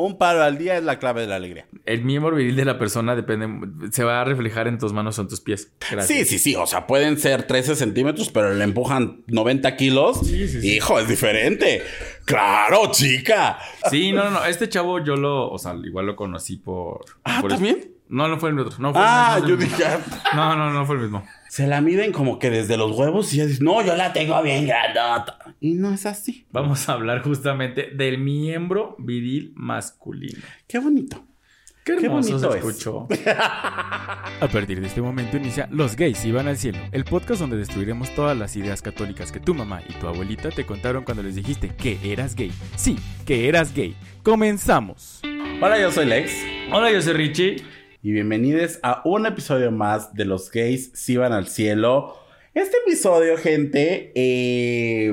Un paro al día es la clave de la alegría. El miembro viril de la persona depende, se va a reflejar en tus manos o en tus pies. Gracias. Sí, sí, sí. O sea, pueden ser 13 centímetros, pero le empujan 90 kilos. Sí, sí, sí. Hijo, es diferente. Claro, chica. Sí, no, no, no. Este chavo yo lo, o sea, igual lo conocí por. Ah, por- ¿también? No, no fue el otro. No fue Ah, no, no, yo dije. ah, No, no, no fue el mismo. Se la miden como que desde los huevos y ya dices, no, yo la tengo bien grandota. Y no es así. Vamos a hablar justamente del miembro viril masculino. Qué bonito. Qué bonito se es. escuchó. A partir de este momento inicia Los gays iban al cielo, el podcast donde destruiremos todas las ideas católicas que tu mamá y tu abuelita te contaron cuando les dijiste que eras gay. Sí, que eras gay. Comenzamos. Hola, yo soy Lex. Hola, yo soy Richie. Y bienvenidos a un episodio más de Los gays si van al cielo. Este episodio, gente, eh,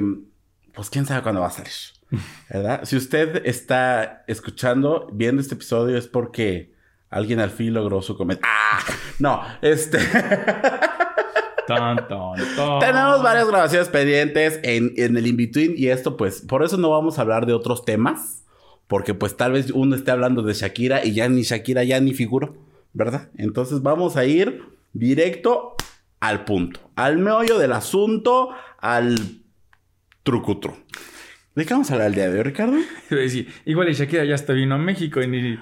pues quién sabe cuándo va a salir. ¿Verdad? Si usted está escuchando, viendo este episodio, es porque alguien al fin logró su cometido. ¡Ah! No, este. Tenemos varias grabaciones pendientes en, en el in-between y esto pues, por eso no vamos a hablar de otros temas, porque pues tal vez uno esté hablando de Shakira y ya ni Shakira ya ni figuro, ¿verdad? Entonces vamos a ir directo al punto, al meollo del asunto, al trucutru. ¿De qué vamos a hablar el día de hoy, Ricardo? Igual y Shakira ya hasta vino a México y ni...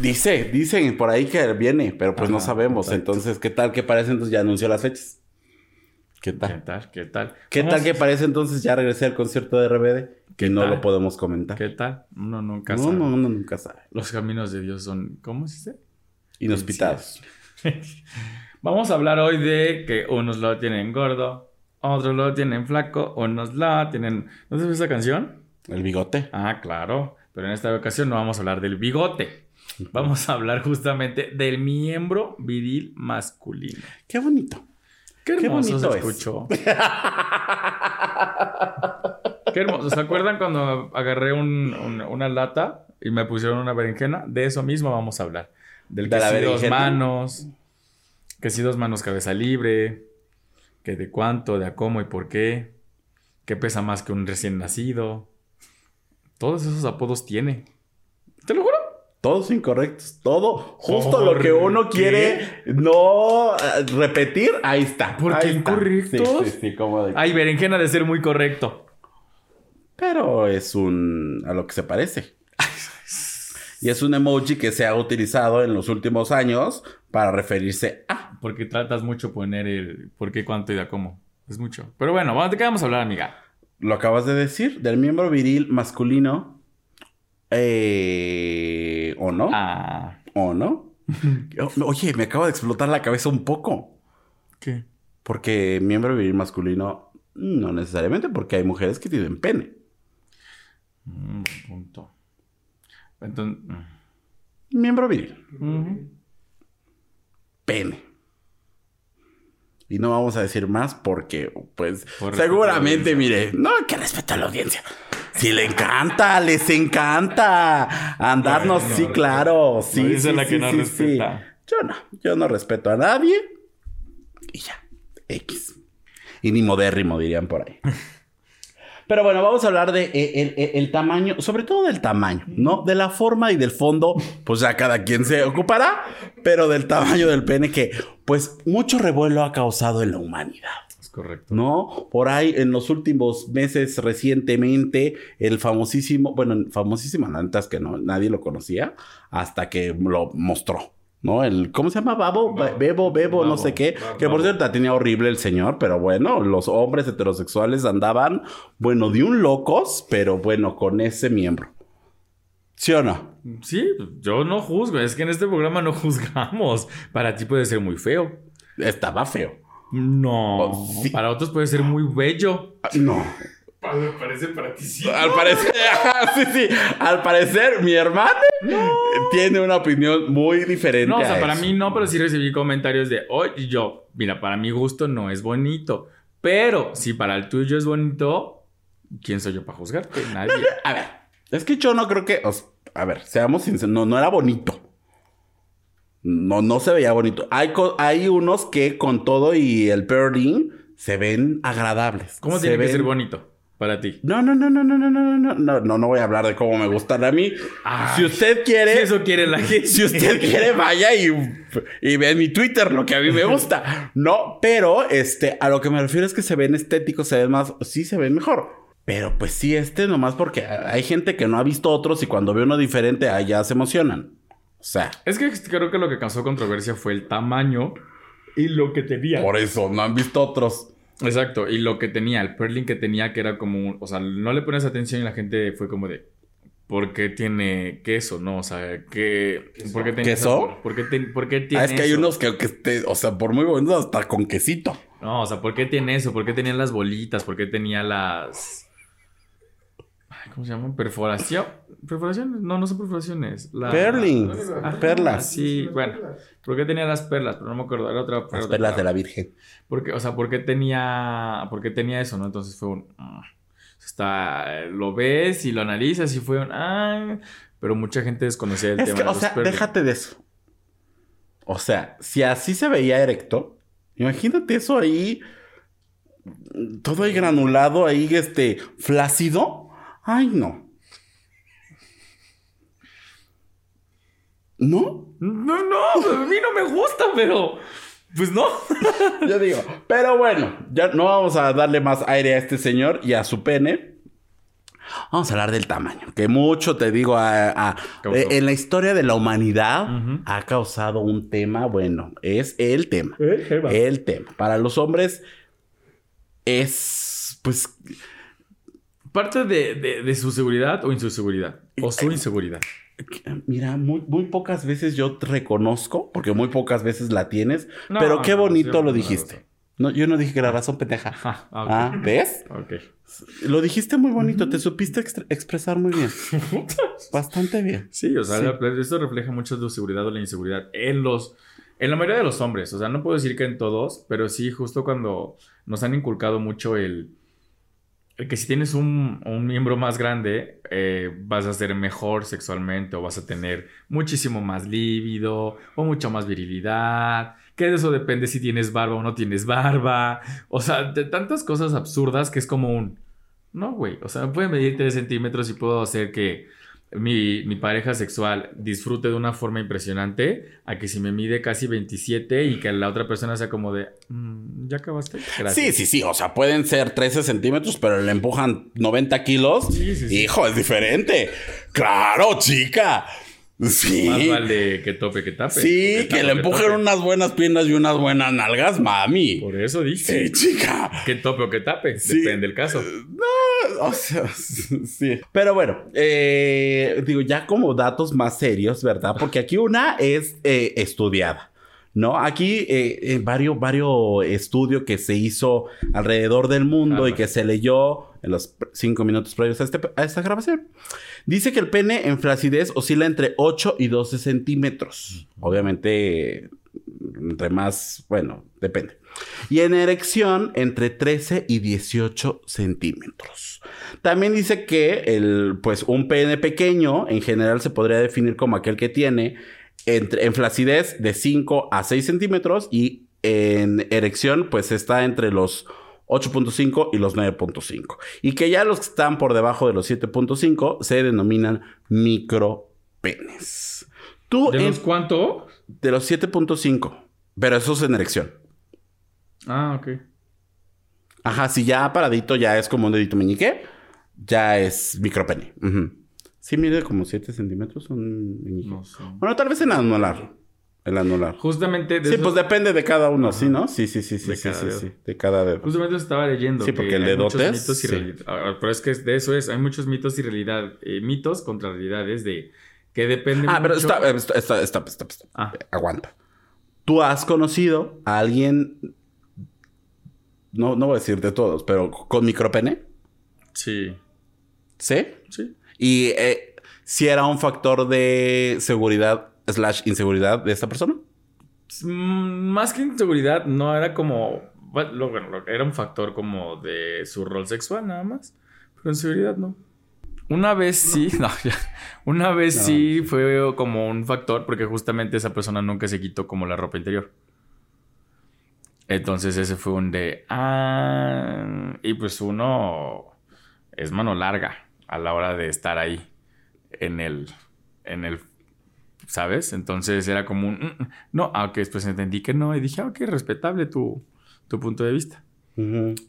Dice, dicen por ahí que viene, pero pues no Ajá, sabemos. Entonces, ¿qué tal que parece? Entonces ya anunció las fechas. ¿Qué ¿Qué tal? tal? ¿Qué tal? ¿Qué Vamos- tal que parece entonces ya regresé al concierto de RBD? Que ¿Qué no tal? lo podemos comentar. ¿Qué tal? Uno nunca No, sabe. no, uno nunca sabe. Los caminos de Dios son... ¿Cómo se dice? Inhospitados. Vamos a hablar hoy de que unos lo tienen gordo, otros lo tienen flaco, unos la tienen... ¿No sabes esa canción? El bigote. Ah, claro. Pero en esta ocasión no vamos a hablar del bigote. Vamos a hablar justamente del miembro viril masculino. Qué bonito. Qué Qué hermoso se bonito es. escuchó. Qué hermoso. ¿Se acuerdan cuando agarré un- un- una lata y me pusieron una berenjena? De eso mismo vamos a hablar. Del ¿De que la si dos manos, que si dos manos cabeza libre, que de cuánto, de a cómo y por qué, que pesa más que un recién nacido. Todos esos apodos tiene. Te lo juro. Todos incorrectos. Todo, justo lo que ¿Por uno qué? quiere no eh, repetir, ahí está. ¿Por qué ahí está. incorrectos? Sí, sí, sí, como de- Ay, berenjena de ser muy correcto. Pero es un... a lo que se parece. Y es un emoji que se ha utilizado en los últimos años para referirse a... Porque tratas mucho poner el por qué, cuánto y de a cómo. Es mucho. Pero bueno, ¿de qué vamos a hablar, amiga? Lo acabas de decir, del miembro viril masculino. Eh, ¿O no? Ah. ¿O no? Oye, me acaba de explotar la cabeza un poco. ¿Qué? Porque miembro viril masculino, no necesariamente, porque hay mujeres que tienen pene. Mm, punto. Entonces. Miembro viril, pene. Y no vamos a decir más porque, pues, Por seguramente, mire, no, que respeto a la audiencia. Si le encanta, les encanta andarnos, Bueno, sí, no, claro. Sí, sí, la que sí, no sí, respeta. sí. Yo no, yo no respeto a nadie. Y ya, X. Y ni modérrimo, dirían por ahí. Pero bueno, vamos a hablar de eh, el, el- el tamaño, sobre todo del tamaño, ¿no? De la forma y del fondo, pues ya cada quien se ocupará, pero del tamaño del pene que, pues, mucho revuelo ha causado en la humanidad. Es correcto. ¿No? Por ahí en los últimos meses recientemente, el famosísimo, bueno, famosísimo, no, antes que no, nadie lo conocía, hasta que lo mostró. ¿No? El, ¿Cómo se llama? Babo, Babo. Bebo, Bebo, no sé qué. Babo. Que por cierto tenía horrible el señor, pero bueno, los hombres heterosexuales andaban, bueno, de un locos, pero bueno, con ese miembro. ¿Sí o no? Sí, yo no juzgo. Es que en este programa no juzgamos. Para ti puede ser muy feo. Estaba feo. No. Oh, sí. Para otros puede ser muy bello. Ah, No. Parece para ti sí. Al parecer, sí, sí. Al parecer, mi hermana tiene una opinión muy diferente. No, o sea, a para eso. mí no, pero sí recibí comentarios de, oye, yo, mira, para mi gusto no es bonito. Pero si para el tuyo es bonito, ¿quién soy yo para juzgarte? Nadie. A ver, es que yo no creo que. os- a ver, seamos sinceros, no, no era bonito. No, no se veía bonito. Hay, hay unos que con todo y el pearling se ven agradables. ¿Cómo Se tiene que ven- ser bonito? Para ti. No, no, no, no, no, no, no, no, no, no, no voy a hablar de cómo me gustan a mí. Ay. si usted quiere, Si eso quiere la gente. si usted quiere, vaya y, y ve en mi Twitter lo que a mí me gusta. No, pero este, a lo que me refiero es que se ven estéticos, se ven más, sí se ven mejor. Pero pues sí, este nomás porque hay gente que no ha visto otros y cuando ve uno diferente, ah, ya se emocionan. O sea, Es que creo que lo que causó controversia fue el tamaño y lo que tenía. por eso no han visto otros. Exacto, y lo que tenía, el perling que tenía, que era como, un- o sea, no le pones atención y la gente fue como de, ¿por qué tiene queso? No, o sea, ¿qué, ¿por qué tiene ¿Queso? ¿Por qué, te- por qué tiene Ah, es que hay unos que, que este, o sea, por muy bonitos, hasta con quesito. No, o sea, ¿por qué tiene eso? ¿Por qué tenía las bolitas? ¿Por qué tenía las... ¿Cómo se llaman? Perforación. ¿Perforaciones? No, no son perforaciones. La... Perling, Ah, perlas. Sí, bueno. ¿Por qué tenía las perlas? Pero no me acuerdo. Era otra... era Las otra perlas de la Virgen. Porque, o sea, ¿por qué tenía, por qué tenía eso, no? Entonces fue un... ah, Está, lo ves y lo analizas y fue un... Ah, pero mucha gente desconocía el Es tema que, de o sea, Perling. déjate de eso. O sea, si así se veía erecto, imagínate eso ahí, todo ahí granulado, ahí este, flácido. Ay, no. ¿No? No, no, a mí no me gusta, pero... Pues no. Yo digo, pero bueno, ya no vamos a darle más aire a este señor y a su pene. Vamos a hablar del tamaño, que mucho te digo, a- a- Causó. eh, en la historia de la humanidad ha causado un tema, bueno, es el tema. El tema. Para los hombres es, pues, Parte de, de- de su seguridad o inseguridad. O su inseguridad. mira, muy, muy pocas veces yo te reconozco, porque muy pocas veces la tienes, No, pero qué bonito lo dijiste. No, yo no dije que era razón pendeja. Ah, ah. Ah, ¿ves? Ok. Lo dijiste muy bonito, te supiste expresar muy bien. Bastante bien. Sí, o sea, Sí. la- eso refleja mucho la seguridad o la inseguridad en los... En la mayoría de los hombres, o sea, no puedo decir que en todos, pero sí justo cuando nos han inculcado mucho el que si tienes un, miembro más grande, eh, vas a ser mejor sexualmente o vas a tener muchísimo más líbido o mucha más virilidad, que de eso depende si tienes barba o no tienes barba, o sea, de tantas cosas absurdas que es como un... No, güey, o sea, me puede medir 3 centímetros y puedo hacer que mi, mi pareja sexual disfrute de una forma impresionante a que si me mide casi 27 y que la otra persona sea como de, "Mm, ¿ya acabaste? Gracias. Sí, sí, sí. O sea, pueden ser 13 centímetros, pero le empujan 90 kilos. Sí, sí, sí. Hijo, es diferente. Claro, chica. Sí. Más vale que tope que tape. sí, que tape, le empujen unas buenas piernas y unas buenas nalgas, mami. Por eso dije. Sí, chica. Que tope o que tape. Sí. Depende del caso. No, o sea, sí. Pero bueno, eh, digo, ya como datos más serios, ¿verdad? Porque aquí una es eh, estudiada. ¿No? Aquí eh, eh, varios, varios estudios que se hizo alrededor del mundo y que se leyó en los cinco minutos previos a, este- a esta grabación. Dice que el pene en flacidez oscila entre 8 y 12 centímetros. Obviamente, entre más, bueno, depende. Y en erección, entre 13 y 18 centímetros. También dice que el, pues, un pene pequeño, en general, se podría definir como aquel que tiene entre, en flacidez de 5 a 6 centímetros y en erección, pues está entre los 8.5 y los 9.5. Y que ya los que están por debajo de los 7.5 se denominan micropenes. Tú ¿De en- los cuánto? de los 7.5, pero eso es en erección. Ah, ok. Ajá, si ya paradito ya es como un dedito meñique, ya es micropene. Ujú. Sí, mide como 7 centímetros un. No sé. Bueno, tal vez en anular. El anular. Justamente de Sí, eso- pues depende de cada uno, Ajá. ¿sí, no? Sí, sí, sí, sí, De sí, cada sí, dedo. sí, de cada dedo. Justamente eso estaba leyendo. Sí, que porque el mitos y sí. realidad- ah, Pero es que de eso es. Hay muchos mitos y realidad. eh, mitos contra realidades de que depende Ah, pero está, eh, está, está, está, está, está. Ah. Aguanta. ¿Tú has conocido a alguien, no, no voy a decir de todos, pero con micropene? Sí. ¿Sí? Sí. Y eh, si era un factor de seguridad slash inseguridad de esta persona. Mm, Más que inseguridad, no era como. Bueno, era un factor como de su rol sexual, nada más. Pero inseguridad no. Una vez sí, no, ya. Una vez No. sí fue como un factor, porque justamente esa persona nunca se quitó como la ropa interior. Entonces ese fue un de. Ah. Y pues uno. es mano larga a la hora de estar ahí en el, en el, ¿sabes? Entonces era como un, "Mm, mm". no, aunque después entendí que no y dije, "Ah, ok, respetable tu, tu punto de vista.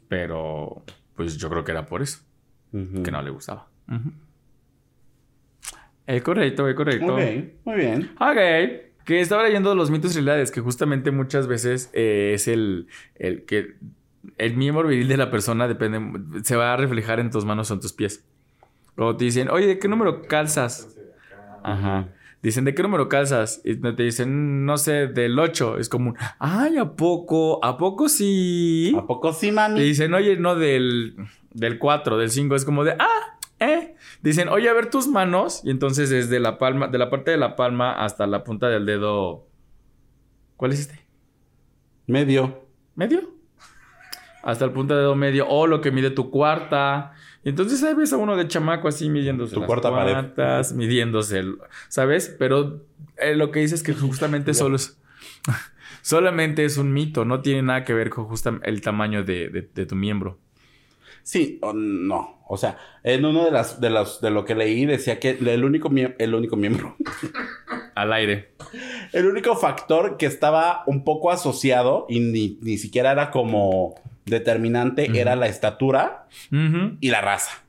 Pero, pues yo creo que era por eso, que no le gustaba. Ujú. Es correcto, es correcto. Ok, muy bien. Ok. Que estaba leyendo los mitos y realidades, que justamente muchas veces eh, es el, el que el miembro viril de la persona depende, se va a reflejar en tus manos o en tus pies. Luego te dicen, oye, ¿de qué número calzas? Ajá. Dicen, ¿de qué número calzas? Y te dicen, no sé, del 8. Es como, ay, ¿a poco? ¿A poco sí? ¿A poco sí, Te mami? dicen, oye, no, del, del 4, del 5. Es como de, ah, eh. Dicen, oye, a ver tus manos. Y entonces desde la palma, de la parte de la palma hasta la punta del dedo. ¿Cuál es este? Medio. ¿Medio? Hasta el punta del dedo medio. O lo que mide tu cuarta. Y entonces ahí ves a uno de chamaco así midiéndose Tu las cuarta pared. cuartas, midiéndose el, ¿sabes? Pero eh, lo que dices es que justamente solo es, solamente es un mito, no tiene nada que ver con justa- el tamaño de, de- de tu miembro. Sí, o no. O sea, en uno de las, de las, de lo que leí decía que el único, el único miembro, Al aire. el único factor que estaba un poco asociado y ni, ni siquiera era como determinante era la estatura y la raza.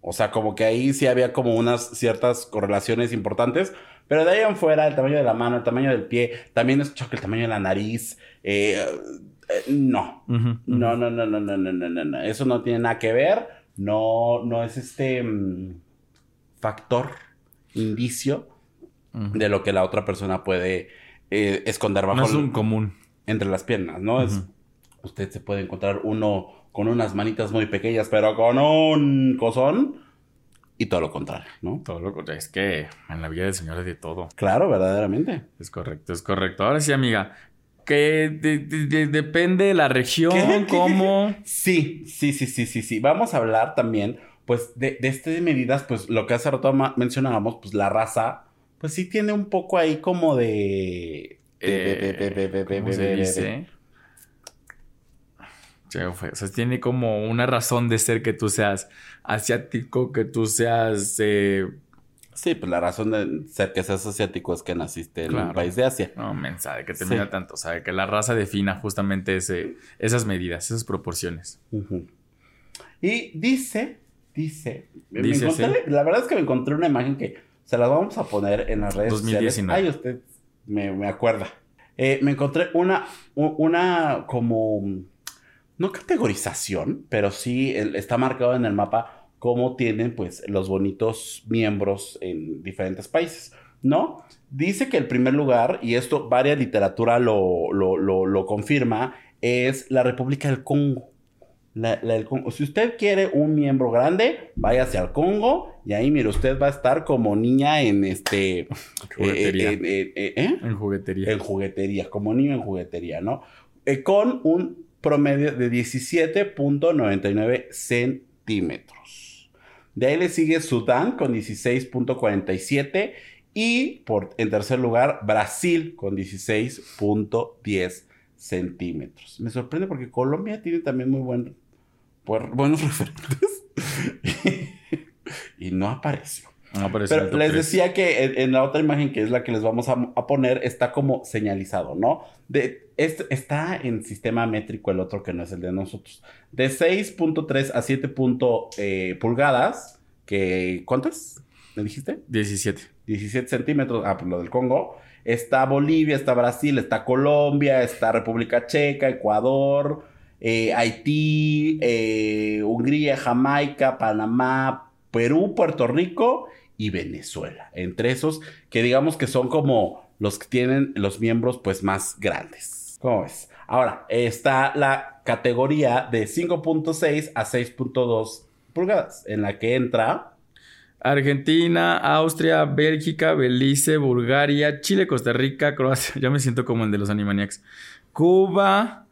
O sea, como que ahí sí había como unas ciertas correlaciones importantes. Pero de ahí en fuera, el tamaño de la mano, el tamaño del pie, también escucho que el tamaño de la nariz. Eh, eh, no. Uh -huh. no. No, no, no, no, no, no, no, Eso no tiene nada que ver. No, no es este mm, factor, indicio de lo que la otra persona puede eh, esconder bajo. No es un común. Entre las piernas, ¿no? Es usted se puede encontrar uno con unas manitas muy pequeñas, pero con un cosón y todo lo contrario, ¿no? Todo lo contrario. Es que en la vida del Señor hay de todo. Claro, verdaderamente. Es correcto, es correcto. Ahora sí, amiga. Que de- de- de- depende de la región, cómo. Sí, sí, sí, sí, sí, sí. Vamos a hablar también, pues, de, de este de medidas, pues, lo que hace rato mencionábamos, pues, la raza, pues, sí tiene un poco ahí como de... de- de- de- de- de- de- ¿Cómo de- se de- de- dice? Che, fue- O sea, tiene como una razón de ser que tú seas asiático, que tú seas. eh, Sí, pues, la razón de ser que seas asiático es que naciste en Claro. un país de Asia. no, mensa, de que te Sí. mira tanto. O sea, que la raza defina justamente ese, esas medidas, esas proporciones. Y dice, dice, me encontré- la verdad es que me encontré una imagen que se las vamos a poner en las redes 2019. sociales. Ay, usted me, me acuerda. Eh, me encontré una, una como, no categorización, pero sí el- está marcado en el mapa cómo tienen pues los bonitos miembros en diferentes países, ¿no? Dice que el primer lugar, y esto varias literatura lo, lo, lo, lo confirma, es la República del Congo. La- la del Congo. Si usted quiere un miembro grande, váyase al Congo y ahí, mire, usted va a estar como niña en este... Juguetería. eh, eh, eh, eh, en juguetería. En juguetería, como niño en juguetería, ¿no? Con un promedio de 17.99 centímetros. De ahí le sigue Sudán con 16.47 y por, en tercer lugar Brasil con 16.10 centímetros. Me sorprende porque Colombia tiene también muy buen, buen- buenos referentes y no apareció. No Pero les decía que en, en la otra imagen, que es la que les vamos a, a poner, está como señalizado, ¿no? De, este- está en sistema métrico el otro que no es el de nosotros. De 6.3 a 7 punto, eh, pulgadas, que ¿cuántas? ¿Me dijiste? 17. 17 centímetros, ah, pues lo del Congo. Está Bolivia, está Brasil, está Colombia, está República Checa, Ecuador, eh, Haití, eh, Hungría, Jamaica, Panamá, Perú, Puerto Rico y Venezuela. Entre esos que digamos que son como los que tienen los miembros pues más grandes. ¿Cómo ves? Ahora, está la categoría de 5.6 a 6.2 pulgadas, en la que entra Argentina, Austria, Bélgica, Belice, Bulgaria, Chile, Costa Rica, Croacia. Ya me siento como el de los Animaniacs. Cuba,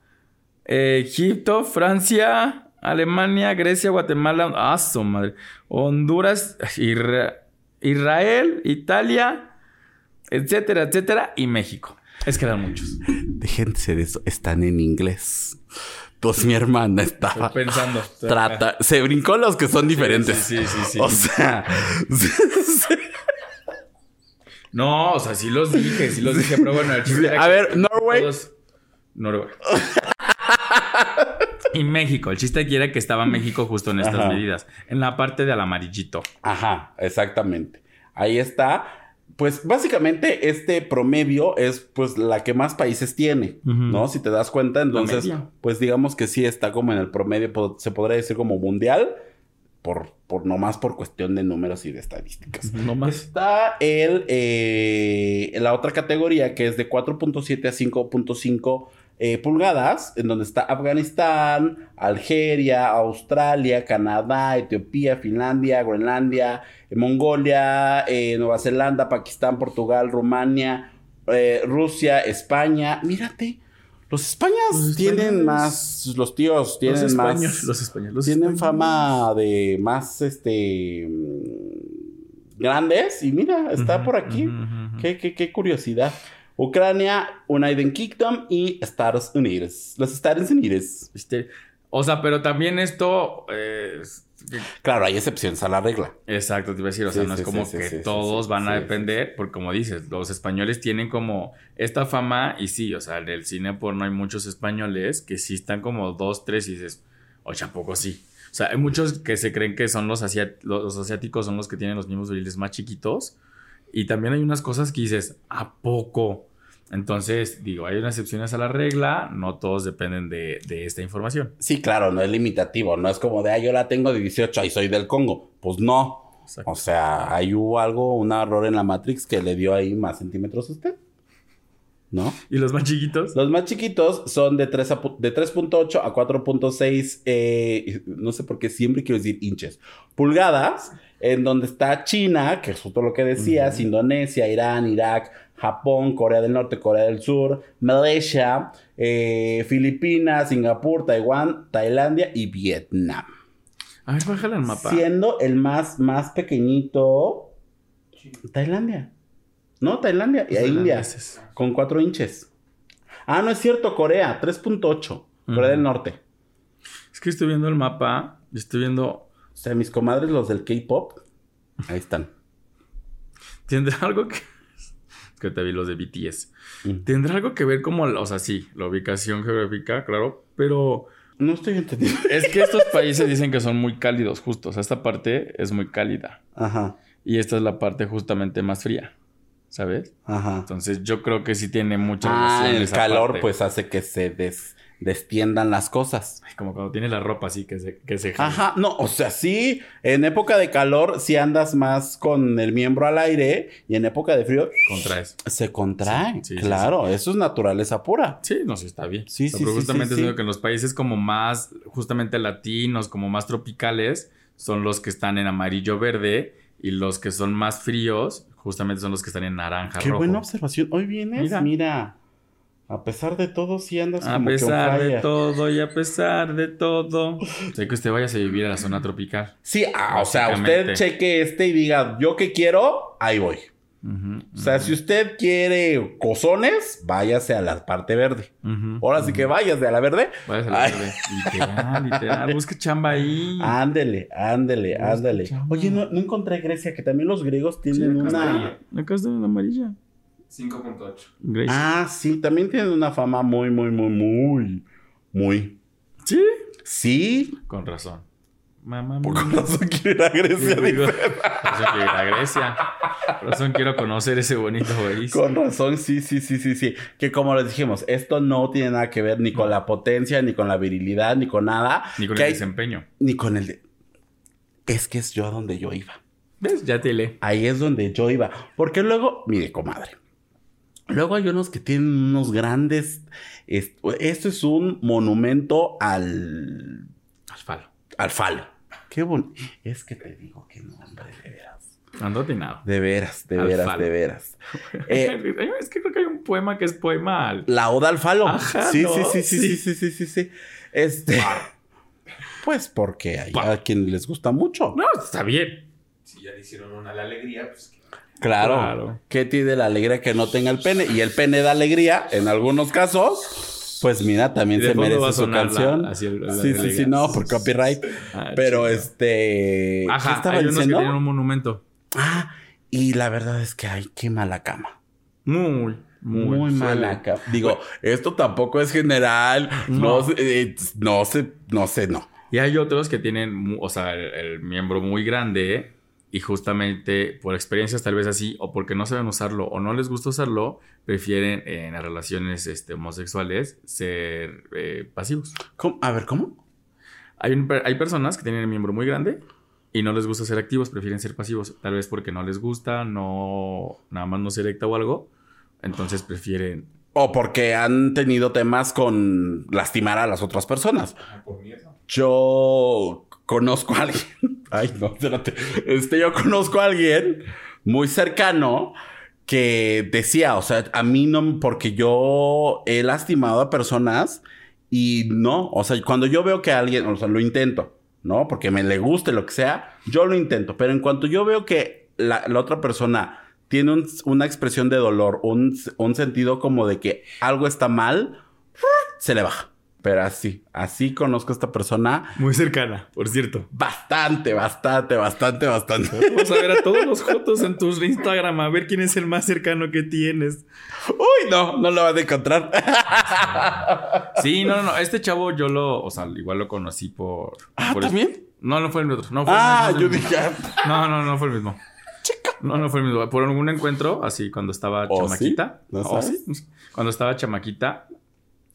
eh, Egipto, Francia, Alemania, Grecia, Guatemala, ah, su madre. Honduras, Isra- Israel, Italia, etcétera, etcétera, y México. Es que eran muchos. Déjense de eso, están en inglés. Pues mi hermana Estoy estaba. pensando. Trata, se brincó los que son diferentes. Sí, sí, sí, sí. O sea, No, o sea, sí los dije, sí los dije, pero bueno, el chiste era a ver, Norway. todos- Noruega. Y México. El chiste aquí era que estaba México justo en estas Ajá. medidas. En la parte del amarillito. Ajá, exactamente. Ahí está. Pues básicamente este promedio es pues la que más países tiene. ¿no? Si te das cuenta, entonces pues digamos que sí está como en el promedio, se podría decir como mundial, por, por nomás por cuestión de números y de estadísticas. No más. Está el, eh, la otra categoría que es de 4.7 a 5.5 eh, pulgadas, en donde está Afganistán, Algeria, Australia, Canadá, Etiopía, Finlandia, Groenlandia, eh, Mongolia, eh, Nueva Zelanda, Pakistán, Portugal, Rumania, Rusia, España. Mírate, los Españas Los tienen más, los tíos tienen los más... Los españoles. tienen españoles. fama de más, este, grandes. Y mira, está por aquí. Qué, qué, qué curiosidad. Ucrania, United Kingdom y Estados Unidos. Los Estados Unidos. Este, O sea, pero también esto. eh, Claro, hay excepciones a la regla. Exacto, te iba a decir, o sea, Sí, no sí, es como sí, que todos van a depender, porque como dices, los españoles tienen como esta fama, y sí, o sea, en el cine porno hay muchos españoles que sí están como dos, tres, y dices, oye, ¿a poco sí? O sea, hay muchos que se creen que son los, asiat- los asiáticos, son los que tienen los mismos viriles más chiquitos, y también hay unas cosas que dices, ¿a poco? Entonces, digo, hay unas excepciones a la regla, no todos dependen de, de esta información. Sí, claro, no es limitativo. No es como de, ah, yo la tengo de 18 y soy del Congo. Pues no. Exacto. O sea, ahí hubo algo, un error en la Matrix que le dio ahí más centímetros a usted. ¿No? ¿Y los más chiquitos? Los más chiquitos son de 3 a de 3.8 a 4.6, eh, no sé por qué siempre quiero decir inches, pulgadas, en donde está China, que es justo lo que decías, Indonesia, Irán, Irak, Japón, Corea del Norte, Corea del Sur, Malaysia, eh, Filipinas, Singapur, Taiwán, Tailandia y Vietnam. A ver, bájale al mapa. Siendo el más, más pequeñito, Tailandia. No, Tailandia y India. Tailandeses. Con 4 inches. Ah, no es cierto, Corea, 3.8. Corea del Norte. Es que estoy viendo el mapa y estoy viendo. O sea, mis comadres, los del K-pop, ahí están. ¿Tendrá algo que.? Es que te vi los de BTS. Mm. ¿Tendrá algo que ver como. O sea, sí, la ubicación geográfica, claro. Pero No estoy entendiendo. es que estos países dicen que son muy cálidos, justo. O sea, esta parte es muy cálida. Ajá, Y esta es la parte justamente más fría. ¿Sabes? ajá. Entonces yo creo que sí tiene mucha Ah, relación el esa calor parte. pues hace que se des- destiendan las cosas. Ay, Como cuando tienes la ropa así que se, que se. Ajá, no, o sea, sí, en época de calor sí andas más con el miembro al aire y en época de frío Contraes. se contrae. Sí, sí, sí, claro, eso es naturaleza pura. Sí, no sé, está bien. Sí, O sea, sí, pero justamente lo que en los países como más, justamente latinos, como más tropicales, son los que están en amarillo verde y los que son más fríos, justamente son los que están en naranja Qué rojo. buena observación. Hoy vienes, mira. Mira. A pesar de todo, sí andas A como que pesar de todo y a pesar de todo. Sé que usted vaya a vivir a la zona tropical. Sí, ah, o sea, usted cheque este y diga, yo qué quiero, ahí voy. O sea, si usted quiere cozones, váyase a la parte verde. Ahora sí que váyase a la verde. Váyase a la Ay. verde. Literal, literal. Busque chamba ahí. Ándele, ándele, ándele. chamba. Oye, no, no encontré Grecia, que también los griegos Sí, tienen está. una... En la amarilla. 5.8. Grace. Ah, sí, también tienen una fama muy, muy, muy, muy, muy. Sí. Sí, Con razón. Mamá por mía. razón quiero ir a Grecia. Sí, digo. Por eso quiero ir a Grecia. Por razón quiero conocer ese bonito país. Con razón, sí, sí, sí, sí, sí. Que como les dijimos, esto no tiene nada que ver ni con la potencia, ni con la virilidad, ni con nada. Ni con Que el hay- desempeño. Ni con el... de- Es que es yo a donde yo iba. ¿Ves? Ya te lee. Ahí es donde yo iba. Porque luego, mire, comadre. Luego hay unos que tienen unos grandes. es- Esto es un monumento al. Al falo. Qué bonito. Es que te digo que no, hombre, de veras. Ando atinado. De veras, de Al veras, falo. de veras. Eh, es que creo que hay un poema que es poema al. la oda al falo. Ajá, sí, ¿no? sí, sí, sí, sí, Sí. sí, sí, sí, sí. Este. Pues porque hay Pa. a quien les gusta mucho. No, está bien. Si ya le hicieron una la alegría, pues que- Claro. Claro. ¿Qué tiene la alegría que no tenga el pene? Y el pene da alegría en algunos casos. Pues mira, también se merece su la- canción. así el- la sí, sí, sí, no, por copyright. Ah, Pero este. ¿qué Ajá, estaba hay unos que diciendo? tienen un monumento. Ah, y la verdad es que ay, qué mala cama. Muy, muy, mala cama. Digo, esto tampoco es general. No, No. sé, eh, no sé, no sé, no. Y hay otros que tienen, o sea, el, el miembro muy grande y justamente por experiencias tal vez así o porque no saben usarlo o no les gusta usarlo, prefieren en las relaciones este, homosexuales ser eh, pasivos. ¿Cómo? A ver, ¿cómo? Hay, un hay personas que tienen el miembro muy grande y no les gusta ser activos, prefieren ser pasivos, tal vez porque no les gusta, no, nada más no se erecta o algo, entonces prefieren... O porque han tenido temas con lastimar a las otras personas. Ah, Por miedo. Yo conozco a alguien. Ay, no, espérate. Este, yo conozco a alguien muy cercano que decía, o sea, a mí no, porque yo he lastimado a personas y no, o sea, cuando yo veo que alguien, o sea, lo intento, ¿no? Porque me le guste lo que sea, yo lo intento, pero en cuanto yo veo que la, la otra persona tiene un- una expresión de dolor, un, un sentido como de que algo está mal, se le baja. Pero así, así conozco a esta persona Muy cercana, por cierto. bastante, bastante, bastante, bastante. Vamos a ver a todos los fotos en tu Instagram, a ver quién es el más cercano que tienes. Uy, no, no lo vas a encontrar. Sí, no, no, no. Este chavo yo lo, o sea, igual lo conocí por. Ah, por ¿también? No, no fue el otro. No fue Ah, no, no, yo dije, ah, No, no, no fue el mismo. No, no fue el mismo. Por algún encuentro, así cuando estaba ¿Oh, chamaquita. sí? ¿No sabes? sí. Cuando estaba chamaquita.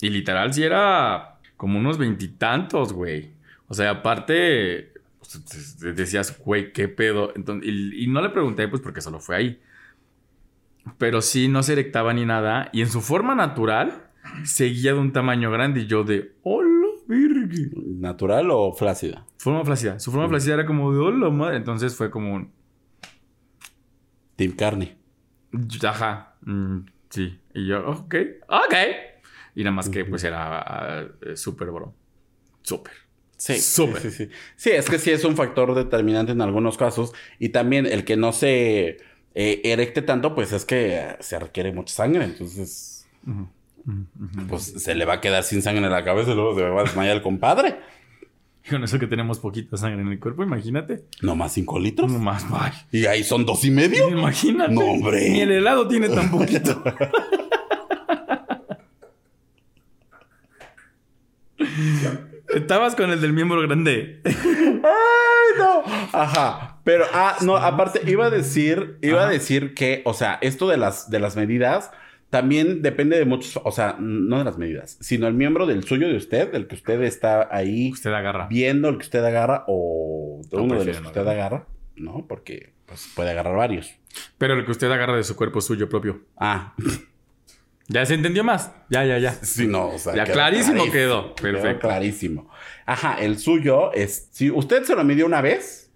Y literal, sí era como unos veintitantos, güey. O sea, aparte, pues, decías, güey, qué pedo. Entonces, y, y no le pregunté, pues, porque solo fue ahí. Pero sí, no se erectaba ni nada. Y en su forma natural, seguía de un tamaño grande. Y yo de, hola, virgen. ¿natural o flácida? Forma flácida. Su forma flácida era como de, hola, madre. Entonces fue como un, Team Carney. Ajá. mm, sí. Y yo, ok, ok. Y nada más que pues era eh, súper bro. Súper. Sí, Súper. sí, sí, sí. Sí, es que sí es un factor determinante en algunos casos. Y también el que no se eh, erecte tanto, pues es que se requiere mucha sangre. Entonces, pues se le va a quedar sin sangre en la cabeza y luego se va a desmayar el compadre. Y con eso que tenemos poquita sangre en el cuerpo, imagínate. No más cinco litros. No más. Y ahí son dos y medio. Imagínate. No, hombre. Ni el helado tiene tan poquito. Estabas con el del miembro grande. ¡Ay, no! Ajá. Pero, ah, no, aparte, iba a decir, iba a decir que, o sea, esto de las, de las medidas también depende de muchos, o sea, no de las medidas, sino el miembro del suyo de usted, del que usted está ahí Usted agarra. viendo, el que usted agarra, o de No uno de los que no usted agarra, ¿no? Porque pues, puede agarrar varios. Pero el que usted agarra de su cuerpo es suyo propio. Ah, ¿Ya se entendió más? Ya, ya, ya. sí, no, o sea. Ya quedó clarísimo quedó. Quedó Perfecto. clarísimo. Ajá, el suyo es, si usted se lo midió una vez,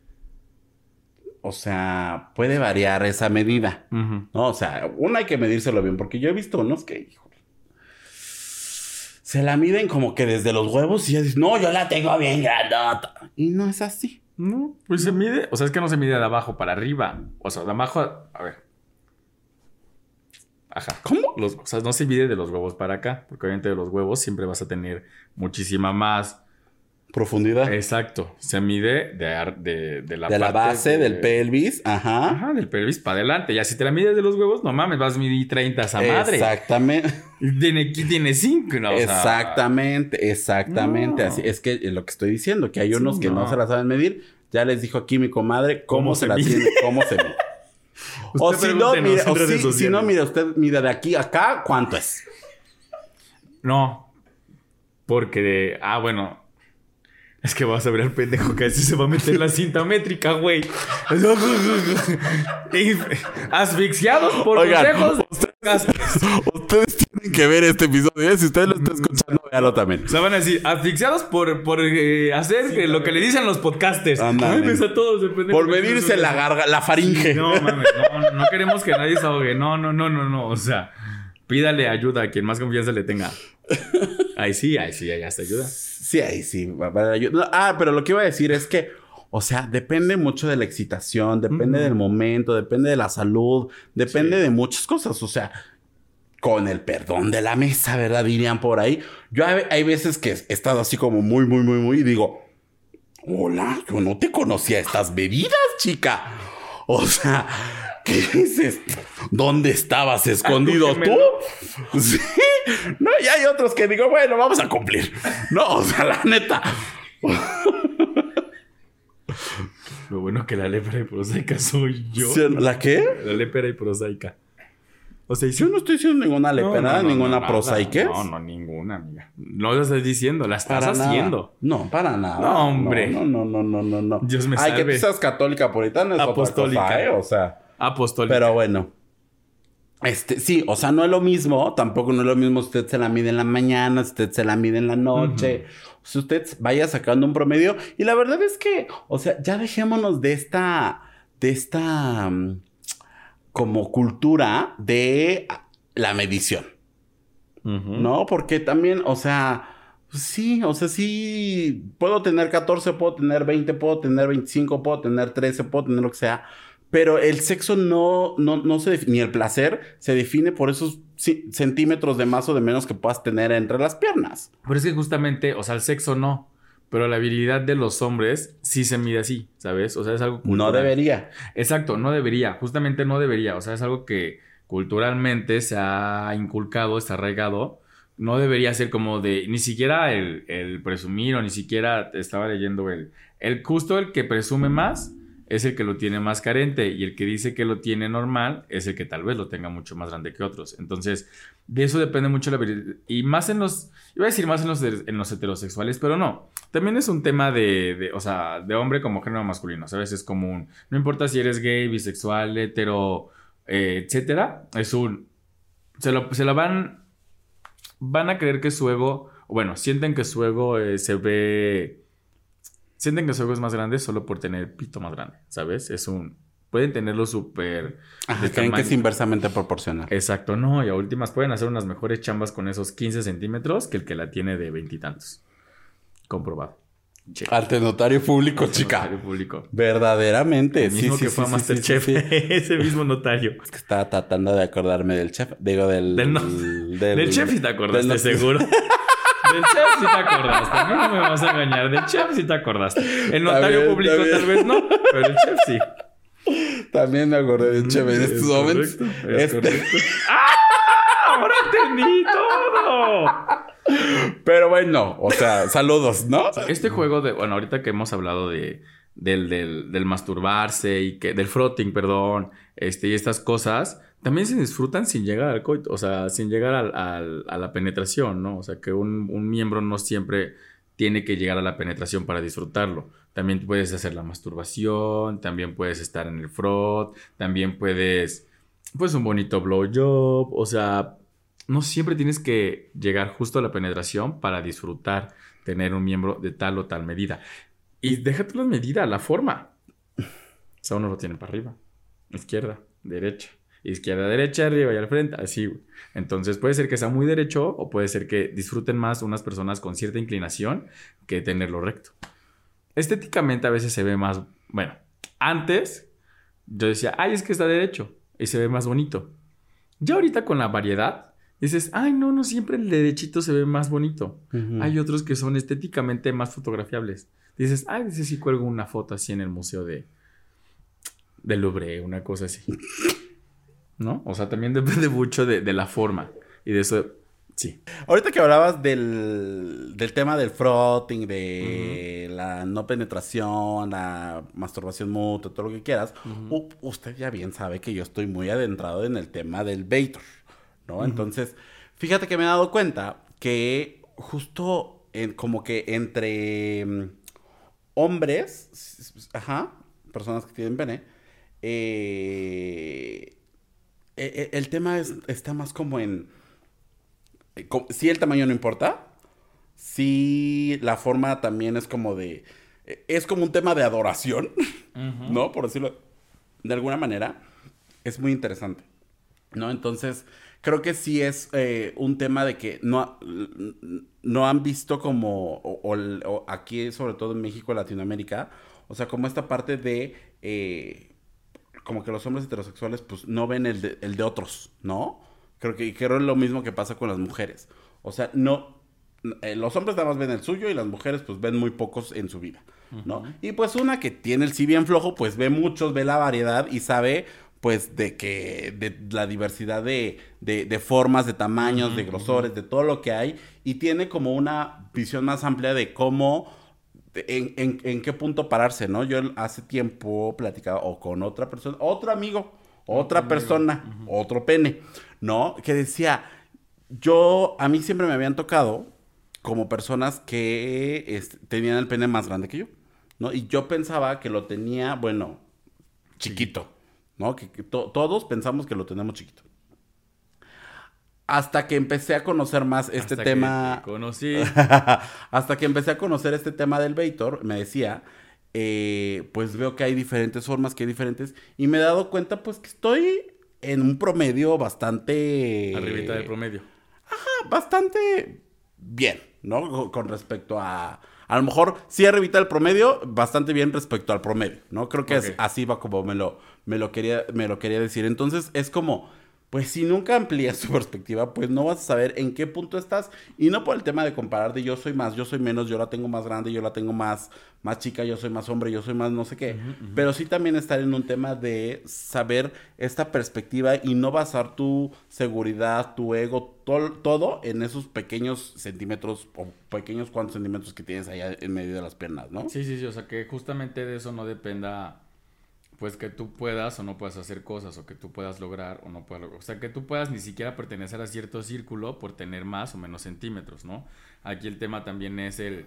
o sea, puede variar esa medida. No, o sea, uno hay que medírselo bien, porque yo he visto unos que, híjole, se la miden como que desde los huevos y ya dicen, no, yo la tengo bien grandota. Y no es así. No, pues se mide. O sea, es que no se mide de abajo para arriba. O sea, de abajo. A, a ver. Ajá. ¿Cómo? Los, o sea, no se mide de los huevos para acá. Porque obviamente de los huevos siempre vas a tener muchísima más. Profundidad. Exacto. Se mide de, de, de la de la base de- del pelvis, ajá. Ajá, del pelvis para adelante. Ya si te la mides de los huevos, no mames, vas a medir 30 esa madre. Exactamente. Tiene, tiene 5, ¿no? O sea, exactamente, exactamente. No. Así es que lo que estoy diciendo, que hay Sí, unos que no. no. se la saben medir. Ya les dijo aquí mi comadre cómo, ¿Cómo se, se la mide? tiene, cómo se mide. O si no, o redes si, no, mire, usted mide de aquí a acá, ¿cuánto es? No. Porque, de- ah, bueno. Es que vas a ver al pendejo que así se va a meter la cinta métrica, güey. Asfixiados por Oigan, consejos de podcasters. Ustedes tienen que ver este episodio. ¿eh? Si ustedes lo están escuchando, véalo también. O sea, van a decir, asfixiados por, por eh, hacer lo que le dicen los podcasters. Ándale. A todos pendejo Por medirse la garga, la faringe. No, mames, no, no queremos que nadie se ahogue. No, no, no, no, no. O sea, pídale ayuda a quien más confianza le tenga. Ahí sí, ahí sí, ahí hasta ayuda. Sí, ahí sí. ah, pero lo que iba a decir es que, o sea, depende mucho de la excitación, depende del momento, depende de la salud, depende Sí. de muchas cosas. O sea, con el perdón de la mesa, ¿verdad? Dirían por ahí. Yo hay, hay veces que he estado así como muy, muy, muy, muy y digo, hola, yo no te conocía estas bebidas, chica. O sea, ¿qué dices? ¿Dónde estabas escondido tú? gemelo? Sí. No, y hay otros que digo, bueno, vamos a cumplir. No, o sea, la neta. Lo bueno que la lepra y prosaica soy yo. ¿Sí, ¿La qué? La lepra y prosaica. O sea, Yo no estoy diciendo ninguna lepera, ninguna nada. prosaique. No, no, ninguna, amiga. No lo estás diciendo, la estás Para nada. haciendo. No, para nada. No, hombre. No, no, no, no, no, no. Dios me Ay, que salve. tú seas católica puritana es Apostólica. otra cosa, ¿eh? O sea, Apostólica. pero bueno. Este, sí, o sea, no es lo mismo, tampoco no es lo mismo si usted se la mide en la mañana, si usted se la mide en la noche, si usted vaya sacando un promedio. Y la verdad es que, o sea, ya dejémonos de esta, de esta, mm, como cultura de la medición. ¿No? Porque también, o sea, sí, o sea, sí, puedo tener 14, puedo tener 20, puedo tener 25, puedo tener 13, puedo tener lo que sea, pero el sexo no, no, no se define, ni el placer se define por esos centímetros de más o de menos que puedas tener entre las piernas. Pero es que justamente, o sea, el sexo no. Pero la habilidad de los hombres sí se mide así, ¿sabes? O sea, es algo No cultural. debería. Exacto, no debería. Justamente no debería. O sea, es algo que culturalmente se ha inculcado, está arraigado. No debería ser como de ni siquiera el, el presumir o ni siquiera estaba leyendo el, el justo el que presume más es el que lo tiene más carente y el que dice que lo tiene normal es el que tal vez lo tenga mucho más grande que otros. Entonces, de eso depende mucho la habilidad. Y más en los, iba a decir más en los, en los heterosexuales, pero no. También es un tema de, o sea, de hombre como género masculino, ¿sabes? Es común. No importa si eres gay, bisexual, hetero, eh, etcétera. Es un, se lo, se la van, van a creer que su ego, bueno, sienten que su ego eh, se ve sienten que su ego es más grande solo por tener pito más grande, ¿sabes? Es un... Pueden tenerlo súper... Creen que es inversamente proporcional. Exacto, no, y a últimas pueden hacer unas mejores chambas con esos 15 centímetros que el que la tiene de veintitantos. Comprobado. Checa. Ante notario público, chica. Notario público. Verdaderamente. El mismo sí, que sí, fue sí, Masterchef. Ese mismo notario. Es que estaba tratando de acordarme del chef. Digo, del. Del no- Del, chef sí te acordaste, del- seguro. Del chef sí te acordaste. Mí no me vas a engañar. Del chef sí te acordaste. El notario bien, público tal vez no, pero el chef sí. También me acordé del chef en Es estos momentos. correcto, es Este- correcto. ¡Ah! Ahora entendí todo. Pero bueno, o sea, saludos, ¿no? Este juego de, bueno, ahorita que hemos hablado de del, del, del masturbarse y que del frotting, perdón, este y estas cosas, también se disfrutan sin llegar al coito, o sea, sin llegar al- a la penetración, ¿no? O sea, que un, un miembro no siempre tiene que llegar a la penetración para disfrutarlo. También puedes hacer la masturbación, también puedes estar en el frot, también puedes, pues, un bonito blowjob, o sea, no siempre tienes que llegar justo a la penetración para disfrutar tener un miembro de tal o tal medida. Y déjate la medida, la forma. O sea, uno lo tiene para arriba, izquierda, derecha, izquierda, derecha, arriba y al frente, así. güey. Entonces puede ser que sea muy derecho o puede ser que disfruten más unas personas con cierta inclinación que tenerlo recto. Estéticamente a veces se ve más, bueno, antes yo decía, ay, es que está derecho y se ve más bonito. Ya ahorita con la variedad, dices, ay, no, no siempre el derechito se ve más bonito. Hay otros que son estéticamente más fotografiables. Dices, ay, dices si cuelgo una foto así en el museo de del Louvre, una cosa así. ¿No? O sea, también depende mucho de, de la forma. Y de eso, sí. Ahorita que hablabas del, del tema del frotting, de la no penetración, la masturbación mutua, todo lo que quieras, usted ya bien sabe que yo estoy muy adentrado en el tema del Bator, ¿no? Entonces, fíjate que me he dado cuenta que justo en- como que entre mm, hombres, ajá, personas que tienen pene, eh, e- e- el tema es- está más como en eh, sí el tamaño no importa, sí la forma también es como de, eh, es como un tema de adoración, ¿no? Por decirlo de alguna manera, es muy interesante, ¿no? Entonces, creo que sí es eh, un tema de que no, no han visto como, o, o el- o aquí sobre todo en México, Latinoamérica, o sea, como esta parte de... eh, como que los hombres heterosexuales pues no ven el de, el de otros, ¿no? Creo que, creo es lo mismo que pasa con las mujeres. O sea, no, eh, los hombres nada más ven el suyo y las mujeres pues ven muy pocos en su vida, ¿no? Y pues una que tiene el sí bien flojo, pues ve muchos, ve la variedad y sabe pues de que, de la diversidad de, de, de formas, de tamaños, de grosores, de todo lo que hay y tiene como una visión más amplia de cómo, en, en, en qué punto pararse, ¿no? Yo hace tiempo platicaba o con otra persona, otro amigo, otra persona, otro pene, ¿no? Que decía, yo, a mí siempre me habían tocado como personas que tenían el pene más grande que yo, ¿no? Y yo pensaba que lo tenía, bueno, chiquito, ¿no? Que, que to- todos pensamos que lo tenemos chiquito. Hasta que empecé a conocer más este Hasta tema. te conocí. Hasta que empecé a conocer este tema del Veitor, me decía, eh, pues veo que hay diferentes formas, que hay diferentes, y me he dado cuenta pues que estoy en un promedio bastante... Arribita del promedio. Ah, bastante bien, ¿no? Con- respecto a... A lo mejor sí arribita del promedio, bastante bien respecto al promedio, ¿no? Creo que es- así va como me lo, me, lo quería, me lo quería decir. Entonces es como, pues si nunca amplías tu perspectiva, pues no vas a saber en qué punto estás. Y no por el tema de comparar de yo soy más, yo soy menos, yo la tengo más grande, yo la tengo más, más chica, yo soy más hombre, yo soy más no sé qué. Pero sí también estar en un tema de saber esta perspectiva y no basar tu seguridad, tu ego, todo en esos pequeños centímetros o pequeños cuantos centímetros que tienes allá en medio de las piernas, ¿no? Sí, sí, sí, o sea que justamente de eso no dependa, pues que tú puedas o no puedas hacer cosas, o que tú puedas lograr o no puedas lograr. O sea, que tú puedas ni siquiera pertenecer a cierto círculo por tener más o menos centímetros, ¿no? Aquí el tema también es el,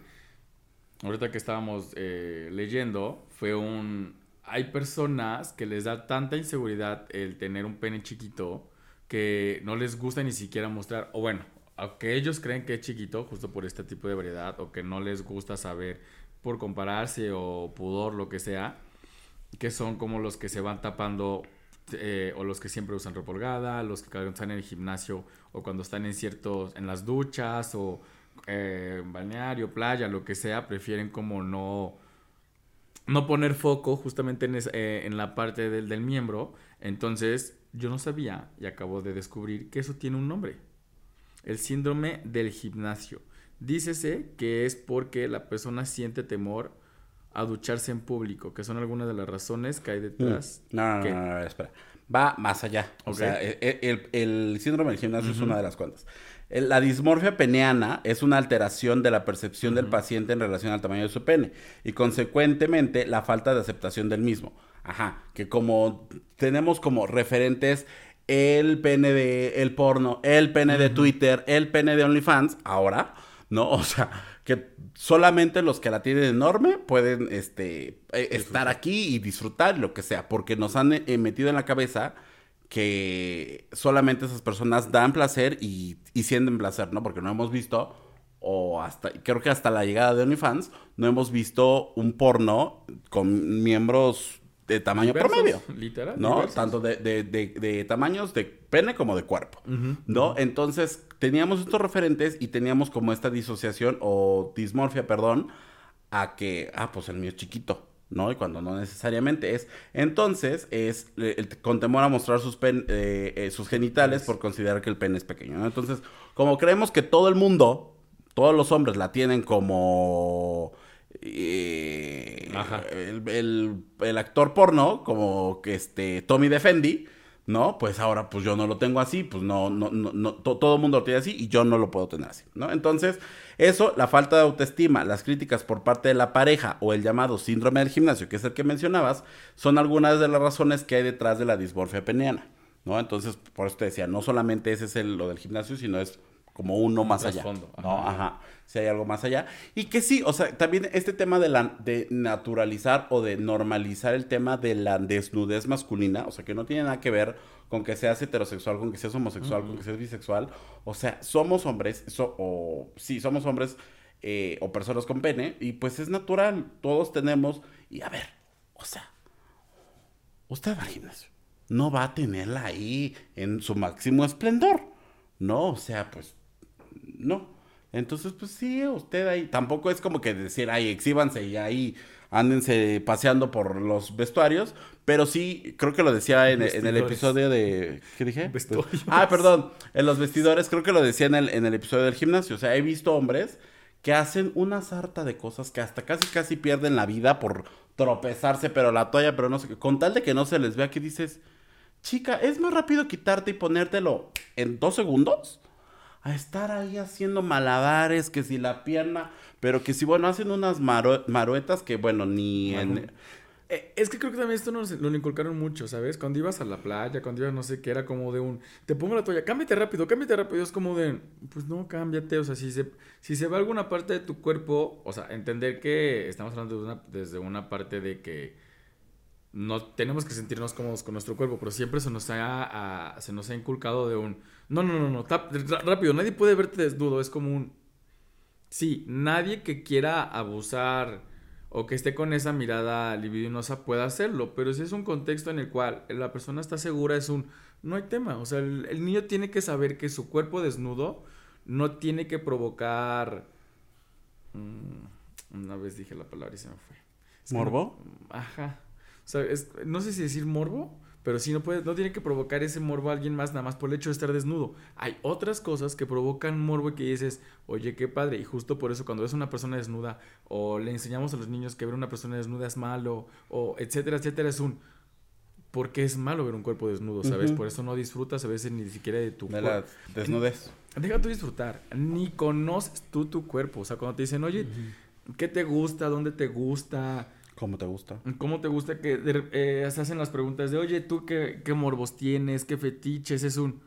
ahorita que estábamos eh, leyendo, fue un, hay personas que les da tanta inseguridad el tener un pene chiquito que no les gusta ni siquiera mostrar, o bueno, aunque ellos creen que es chiquito, justo por este tipo de variedad, o que no les gusta saber por compararse o pudor, lo que sea, que son como los que se van tapando eh, o los que siempre usan ropa holgada, los que cuando están en el gimnasio o cuando están en ciertos, en las duchas o eh, balneario, playa, lo que sea, prefieren como no, no poner foco justamente en, es- eh, en la parte del, del miembro. Entonces, yo no sabía y acabo de descubrir que eso tiene un nombre. El síndrome del gimnasio. Dícese que es porque la persona siente temor a ducharse en público, que son algunas de las razones que hay detrás. Mm. No, no, no, no, no, espera. Va más allá. O Ok. sea, e- e- el, el síndrome del gimnasio es una de las cuantas. El- La dismorfia peneana es una alteración de la percepción del paciente en relación al tamaño de su pene y consecuentemente la falta de aceptación del mismo. Ajá, que como tenemos como referentes el pene de el porno, el pene de Twitter, el pene de OnlyFans, ahora, ¿no? O sea, que solamente los que la tienen enorme pueden este, eh, estar aquí y disfrutar lo que sea, porque nos han eh, metido en la cabeza que solamente esas personas dan placer y, y sienten placer, ¿no? Porque no hemos visto, o hasta, creo que hasta la llegada de OnlyFans, no hemos visto un porno con miembros de tamaño Diversos, promedio. Literal. ¿no? diversos. Tanto de, de- de- de tamaños de pene como de cuerpo, ¿no? Entonces, teníamos estos referentes y teníamos como esta disociación o dismorfia, perdón, a que, ah, pues el mío es chiquito, ¿no? Y cuando no necesariamente es. Entonces, es el- con temor a mostrar sus, pen- eh, eh, sus genitales por considerar que el pene es pequeño, ¿no? Entonces, como creemos que todo el mundo, todos los hombres la tienen como... eh, el, el- el actor porno, como que este Tommy Defendi, ¿no? Pues ahora pues yo no lo tengo así, pues no, no, no, no, to- todo el mundo lo tiene así y yo no lo puedo tener así, ¿no? Entonces, eso, la falta de autoestima, las críticas por parte de la pareja o el llamado síndrome del gimnasio, que es el que mencionabas, son algunas de las razones que hay detrás de la dismorfia peneana, ¿no? Entonces, por eso te decía, no solamente ese es el, lo del gimnasio, sino es como uno más allá. ¿no? ajá. Si hay algo más allá. Y que sí, o sea, también este tema de, la, de naturalizar o de normalizar el tema de la desnudez masculina, o sea, que no tiene nada que ver con que seas heterosexual, con que seas homosexual, con que seas bisexual. O sea, somos hombres, so- o sí, somos hombres eh, o personas con pene, y pues es natural, todos tenemos. Y a ver, o sea, usted va al gimnasio, no va a tenerla ahí en su máximo esplendor, ¿no? O sea, pues no. Entonces, pues sí, usted ahí. Tampoco es como que decir, ay, exhíbanse y ahí ándense paseando por los vestuarios, pero sí, creo que lo decía en, en el episodio de... ¿Qué dije? Vestuarios. Ah, perdón, en los vestidores, creo que lo decía en el, en el episodio del gimnasio, o sea, he visto hombres que hacen una sarta de cosas que hasta casi casi pierden la vida por tropezarse, pero la toalla, pero no sé qué, con tal de que no se les vea que dices, chica, es más rápido quitarte y ponértelo en dos segundos a estar ahí haciendo malabares, que si la pierna, pero que si, bueno, hacen unas maro- maruetas que, bueno, ni en... Eh, es que creo que también esto nos lo inculcaron mucho, ¿sabes? Cuando ibas a la playa, cuando ibas no sé qué, era como de un, te pongo la toalla, cámbiate rápido, cámbiate rápido, es como de, pues no, cámbiate, o sea, si se, si se va alguna parte de tu cuerpo, o sea, entender que estamos hablando de una, desde una parte de que no tenemos que sentirnos cómodos con nuestro cuerpo, pero siempre se nos ha, a- se nos ha inculcado de un, no, no, no, no, tap- rápido, nadie puede verte desnudo, es como un, sí, nadie que quiera abusar o que esté con esa mirada libidinosa pueda hacerlo, pero si es un contexto en el cual la persona está segura, es un, no hay tema, o sea, el, el niño tiene que saber que su cuerpo desnudo no tiene que provocar, mm, una vez dije la palabra y se me fue. Es que ¿Morbo? Ajá. O sea, es- no sé si decir morbo, pero sí no puede, no tiene que provocar ese morbo a alguien más nada más por el hecho de estar desnudo. Hay otras cosas que provocan morbo y que dices, oye, qué padre. Y justo por eso cuando ves una persona desnuda o le enseñamos a los niños que ver una persona desnuda es malo o etcétera, etcétera, es un... ¿Por qué es malo ver un cuerpo desnudo, sabes? Por eso no disfrutas a veces ni siquiera de tu De cuerpo. la desnudez. Deja tú disfrutar, ni conoces tú tu cuerpo. O sea, cuando te dicen, oye, ¿qué te gusta? ¿Dónde te gusta? ¿Cómo te gusta? ¿Cómo te gusta que eh, se hacen las preguntas de, oye, ¿tú qué, qué morbos tienes? ¿Qué fetiches? Es un,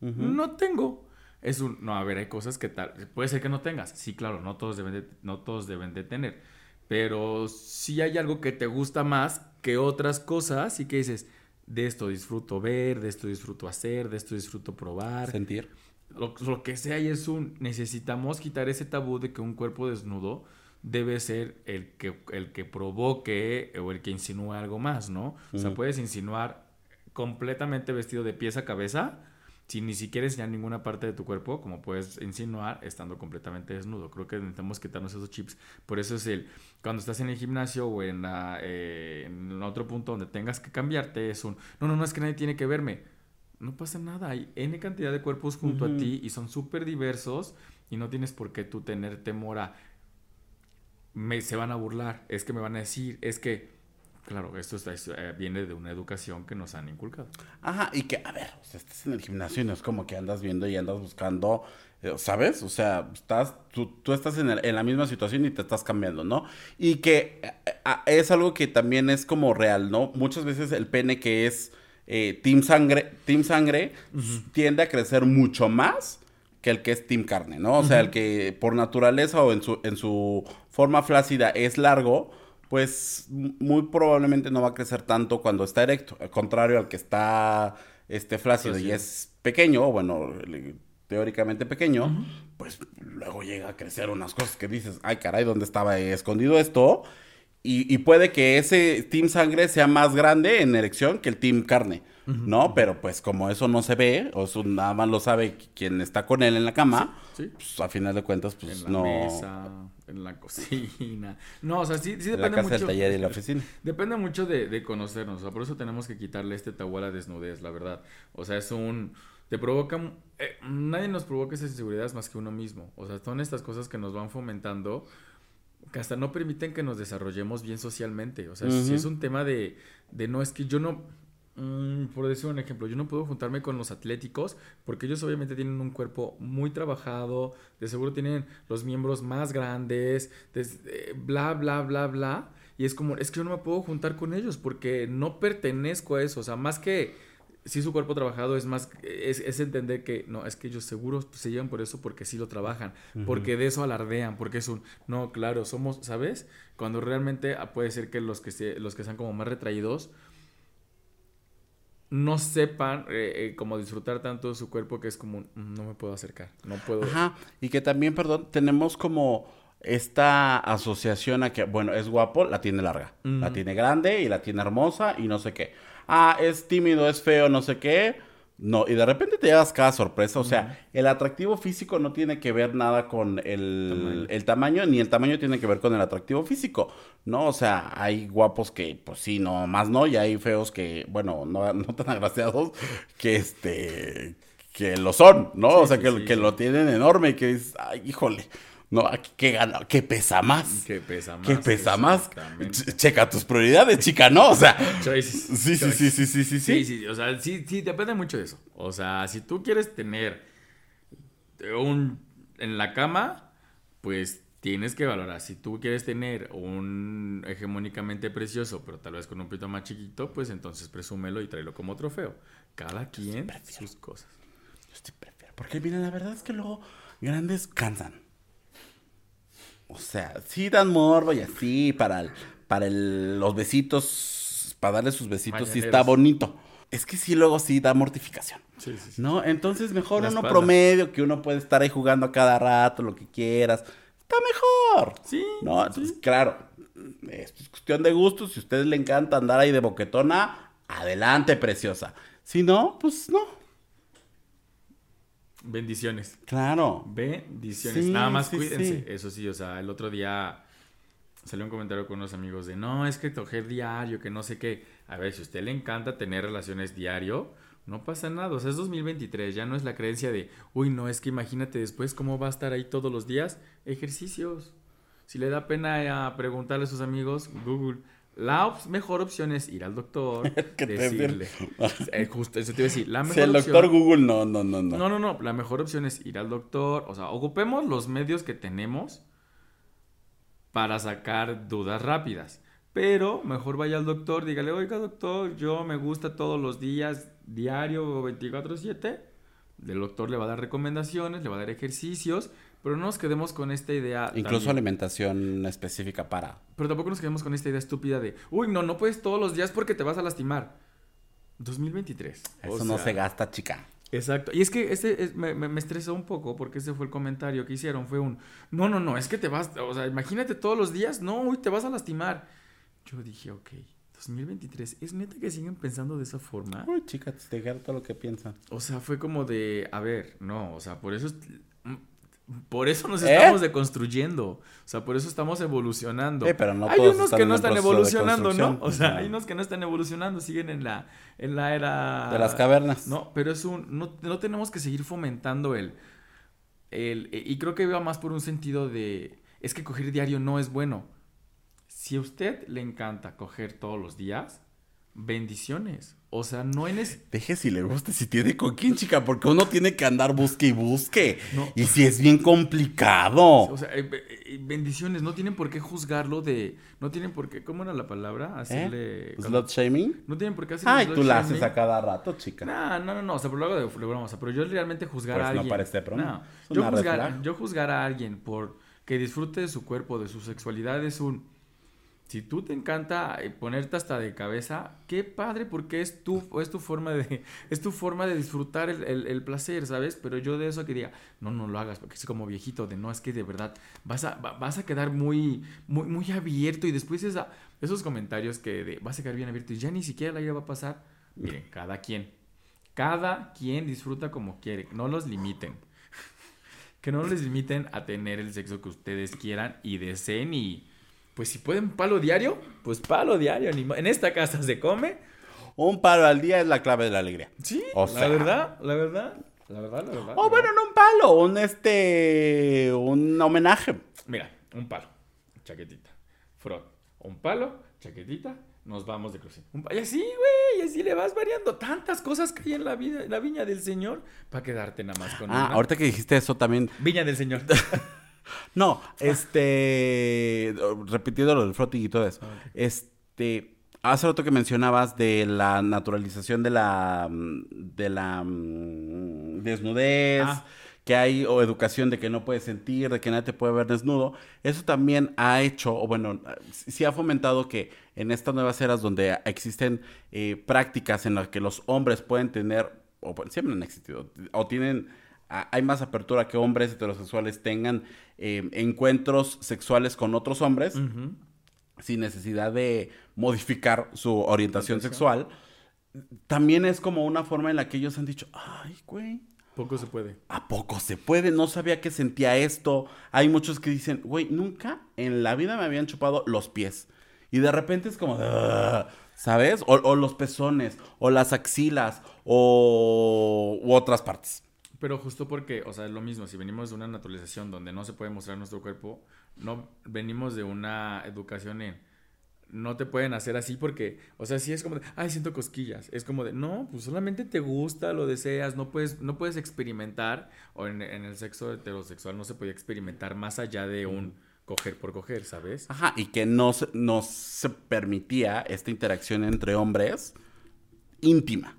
Ujú. no tengo. Es un, no, a ver, hay cosas que tal, puede ser que no tengas. Sí, claro, no todos deben de, no todos deben de tener. Pero si hay algo que te gusta más que otras cosas y que dices, de esto disfruto ver, de esto disfruto hacer, de esto disfruto probar Sentir. lo, lo que sea y es un necesitamos quitar ese tabú de que un cuerpo desnudo debe ser el que el que provoque o el que insinúe algo más, ¿no? O sea, puedes insinuar completamente vestido de pies a cabeza sin ni siquiera enseñar ninguna parte de tu cuerpo, como puedes insinuar estando completamente desnudo. Creo que necesitamos quitarnos esos chips. Por eso es el, cuando estás en el gimnasio o en, la, eh, en otro punto donde tengas que cambiarte, es un, no, no, no, es que nadie tiene que verme. No pasa nada, hay N cantidad de cuerpos junto a Ujú. ti y son súper diversos y no tienes por qué tú tener temor a, me, se van a burlar, es que me van a decir, es que, claro, esto está- eh, viene de una educación que nos han inculcado. Ajá, y que, a ver, o sea, estás en el gimnasio y no es como que andas viendo y andas buscando, eh, ¿sabes? O sea, estás, tú, tú estás en, el- en la misma situación y te estás cambiando, ¿no? Y que eh, es algo que también es como real, ¿no? Muchas veces el pene que es eh, team sangre, team sangre tiende a crecer mucho más que el que es team carne, ¿no? O sea, el que por naturaleza o en su, en su forma flácida es largo, pues muy probablemente no va a crecer tanto cuando está erecto, al contrario al que está este flácido y es pequeño, bueno, teóricamente pequeño, pues luego llega a crecer unas cosas que dices, ay caray, ¿dónde estaba escondido esto? Y, y puede que ese team sangre sea más grande en erección que el team carne, ¿no? Pero pues como eso no se ve, o eso nada más lo sabe quien está con él en la cama, Sí. pues a final de cuentas, pues en la no... mesa, en la cocina. No, o sea, sí, sí en la depende casa mucho. del taller y la oficina. Depende mucho de, de conocernos, o sea, por eso tenemos que quitarle este tabú a la desnudez, la verdad. O sea, es un... Te provoca... eh, nadie nos provoca esas inseguridades más que uno mismo. O sea, son estas cosas que nos van fomentando que hasta no permiten que nos desarrollemos bien socialmente. O sea, si es un tema de, de no, es que yo no... mm, por decir un ejemplo, yo no puedo juntarme con los atléticos porque ellos obviamente tienen un cuerpo muy trabajado, de seguro tienen los miembros más grandes, des- eh, bla, bla, bla, bla. Y es como, es que yo no me puedo juntar con ellos porque no pertenezco a eso. O sea, más que si su cuerpo trabajado es más, es, es entender que no, es que ellos seguros se llevan por eso porque sí lo trabajan, porque de eso alardean, porque es un, no, claro, somos, ¿sabes? Cuando realmente ah, puede ser que los que, se, los que sean como más retraídos no sepan eh, eh, como disfrutar tanto de su cuerpo que es como, "Mm, no me puedo acercar, no puedo. Ajá, y que también, perdón, tenemos como esta asociación a que, bueno, es guapo, la tiene larga, la tiene grande y la tiene hermosa y no sé qué. Ah, es tímido, es feo, no sé qué. No, y de repente te llevas cada sorpresa. O sea, el atractivo físico no tiene que ver nada con el Tamaño. el tamaño, ni el tamaño tiene que ver con el atractivo físico. No, o sea, hay guapos que, pues sí, no, más no, y hay feos que, bueno, no, no tan agraciados, que este, que lo son, ¿no? Sí, o sea, sí, que, sí, que lo tienen enorme y que dices, ay, híjole, no, aquí, ¿qué gana? ¿Qué pesa más? ¿Qué pesa más? ¿Qué pesa más? Checa tus prioridades, chica, ¿no? O sea, Choices. sí, sí, sí, sí, sí, sí, Sí, sí. sí, o sea, sí, sí, depende mucho de eso. O sea, si tú quieres tener un en la cama, pues tienes que valorar. Si tú quieres tener un hegemónicamente precioso, pero tal vez con un pito más chiquito, pues entonces presúmelo y tráelo como trofeo. Cada quien sus cosas. Yo sí prefiero. Porque mira, la verdad es que luego grandes cansan. O sea, sí dan morbo y así para, el- para el- los besitos, para darle sus besitos, sí está bonito. Es que sí, luego sí da mortificación. Sí, sí, sí. ¿No? Entonces mejor uno promedio, que uno puede estar ahí jugando a cada rato, lo que quieras. Está mejor. Sí, No, entonces, claro, es cuestión de gustos. Si a ustedes le encanta andar ahí de boquetona, adelante, preciosa. Si no, pues no. Bendiciones. Claro. Bendiciones. Sí, Nada más sí, cuídense. sí. Eso sí, o sea, el otro día salió un comentario con unos amigos de no, es que coger diario, que no sé qué. A ver, si a usted le encanta tener relaciones diario, no pasa nada. O sea, es 2023, ya no es la creencia de, uy, no, es que imagínate después cómo va a estar ahí todos los días. Ejercicios. Si le da pena a preguntarle a sus amigos, Google. La op- mejor opción es ir al doctor, Que te decirle. Eh, justo eso te iba a decir. La mejor Si el opción- doctor Google, no, no, no, no. no, no, no. La mejor opción es ir al doctor. O sea, ocupemos los medios que tenemos para sacar dudas rápidas. Pero mejor vaya al doctor, dígale, oiga doctor, yo me gusta todos los días, diario o 24/7. El doctor le va a dar recomendaciones, le va a dar ejercicios, pero no nos quedemos con esta idea. Incluso también- alimentación específica para. Pero tampoco nos quedemos con esta idea estúpida de, uy, no, no puedes todos los días porque te vas a lastimar. 2023. o Eso no sea, se gasta, chica. Exacto. Y es que ese es- me, me- me estresó un poco porque ese fue el comentario que hicieron. Fue un, no, no, no, es que te vas, o sea, imagínate todos los días, no, uy, te vas a lastimar. Yo dije, ok, 2023, ¿es neta que siguen pensando de esa forma? Uy, chica, te dijeron todo lo que piensan. O sea, fue como de, a ver, no, o sea, por eso, es- por eso nos ¿Eh? estamos deconstruyendo. O sea, por eso estamos evolucionando. Eh, pero no hay unos que no están evolucionando, ¿no? O sea, hay unos que no están evolucionando, siguen en la, en la era... De las cavernas. No, pero es un. No, no tenemos que seguir fomentando el. el y creo que va más por un sentido de. Es que coger diario no es bueno. Si a usted le encanta coger todos los días, bendiciones. O sea, no en es. Deje si le gusta, si tiene con quién, chica, porque uno tiene que andar busque y busque. No. Y si es bien complicado. O sea, eh, eh, bendiciones. No tienen por qué juzgarlo de. No tienen por qué. ¿Cómo era la palabra? Hacerle. ¿Eh? ¿Slot shaming? No tienen por qué hacer. Ay, tú la haces a cada rato, chica. No, no, no, no, o sea, por lo hago de, de broma, o sea, pero yo realmente juzgar Pues a no alguien. parece broma. No, yo juzgar, yo juzgar a alguien por que disfrute de su cuerpo, de su sexualidad, es un. Si tú te encanta eh, ponerte hasta de cabeza, qué padre, porque es tu, es tu forma de, es tu forma de disfrutar el, el- placer, ¿sabes? Pero yo de eso que diga, no, no lo hagas, porque es como viejito, de no, es que de verdad vas a, va- vas a quedar muy, muy, muy abierto y después esos comentarios que de, vas a quedar bien abierto y ya ni siquiera la vida va a pasar. Miren, cada quien, cada quien disfruta como quiere, no los limiten. Que no les limiten a tener el sexo que ustedes quieran y deseen y pues si pueden palo diario, pues palo diario. En esta casa se come. Un palo al día es la clave de la alegría. Sí, O la sea. verdad, la verdad, la verdad, la verdad. O la bueno, verdad. no un palo, un este. un homenaje. Mira, un palo, chaquetita, front, un palo, chaquetita, nos vamos de crucero. Y así, güey, y así le vas variando tantas cosas que hay en la vida, en la viña del Señor, para quedarte nada más con Ah, una. ahorita que dijiste eso también. Viña del Señor. No, este. Repitiendo lo del frotting y todo eso. Este. Hace rato que mencionabas de la naturalización de la. de la. mm, desnudez. Ah. Que hay, o educación de que no puedes sentir, de que nadie te puede ver desnudo. Eso también ha hecho, o bueno, sí ha fomentado que en estas nuevas eras donde existen eh, prácticas en las que los hombres pueden tener, o siempre han existido, o tienen hay más apertura que hombres heterosexuales tengan eh, encuentros sexuales con otros hombres sin necesidad de modificar su orientación sexual. también es como una forma en la que ellos han dicho, ay, güey, Poco se puede. ¿a poco se puede? No sabía que sentía esto. Hay muchos que dicen, güey, nunca en la vida me habían chupado los pies. Y de repente es como, "Ugh", ¿sabes? O, o los pezones, o las axilas, o u otras partes. Pero justo porque, o sea, es lo mismo, si venimos de una naturalización donde no se puede mostrar nuestro cuerpo, no venimos de una educación en no te pueden hacer así porque, o sea, si es como de, ay, siento cosquillas, es como de, no, pues solamente te gusta, lo deseas, no puedes, no puedes experimentar, o en, en el sexo heterosexual no se podía experimentar más allá de un coger por coger, ¿sabes? Ajá, y que no no se permitía esta interacción entre hombres íntima,